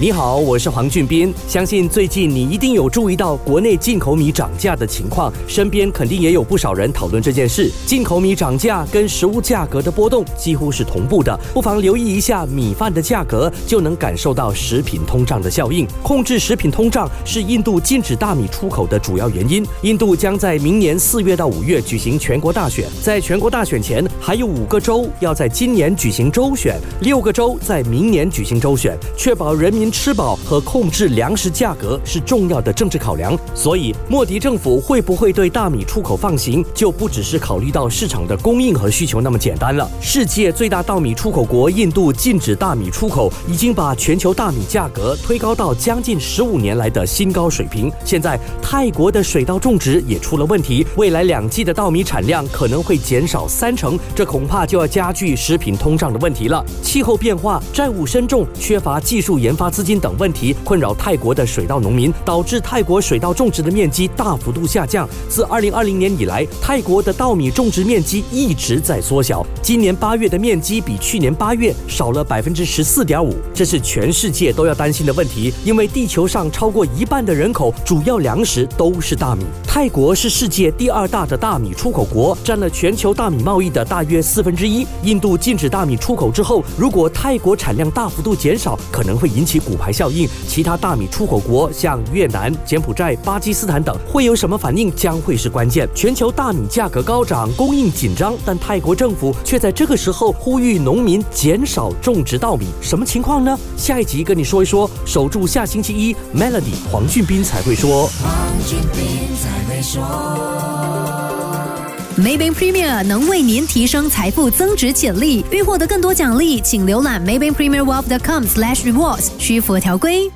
你好，我是黄俊斌。相信最近你一定有注意到国内进口米涨价的情况，身边肯定也有不少人讨论这件事。进口米涨价跟食物价格的波动几乎是同步的，不妨留意一下米饭的价格，就能感受到食品通胀的效应。控制食品通胀是印度禁止大米出口的主要原因。印度将在明年四月到五月举行全国大选，在全国大选前还有五个州要在今年举行州选，六个州在明年举行州选，确保人民。吃饱和控制粮食价格是重要的政治考量，所以莫迪政府会不会对大米出口放行，就不只是考虑到市场的供应和需求那么简单了。世界最大稻米出口国印度禁止大米出口，已经把全球大米价格推高到将近十五年来的新高水平。现在泰国的水稻种植也出了问题，未来两季的稻米产量可能会减少三成，这恐怕就要加剧食品通胀的问题了。气候变化、债务深重、缺乏技术研发资金等问题困扰泰国的水稻农民，导致泰国水稻种植的面积大幅度下降。自二零二零年以来，泰国的稻米种植面积一直在缩小。今年八月的面积比去年八月少了百分之十四点五，这是全世界都要担心的问题。因为地球上超过一半的人口主要粮食都是大米。泰国是世界第二大的大米出口国，占了全球大米贸易的大约四分之一。印度禁止大米出口之后，如果泰国产量大幅度减少，可能会引起骨牌效应。其他大米出口国像越南、柬埔寨、巴基斯坦等会有什么反应，将会是关键。全球大米价格高涨，供应紧张，但泰国政府却在这个时候呼吁农民减少种植稻米，什么情况呢？下一集跟你说一说。守住下星期一，Melody 黄俊斌才会说。Maybank Premier 能为您提升财富增值潜力。欲获得更多奖励，请浏览 Maybank Premier Wealth.com/rewards，需符合条规。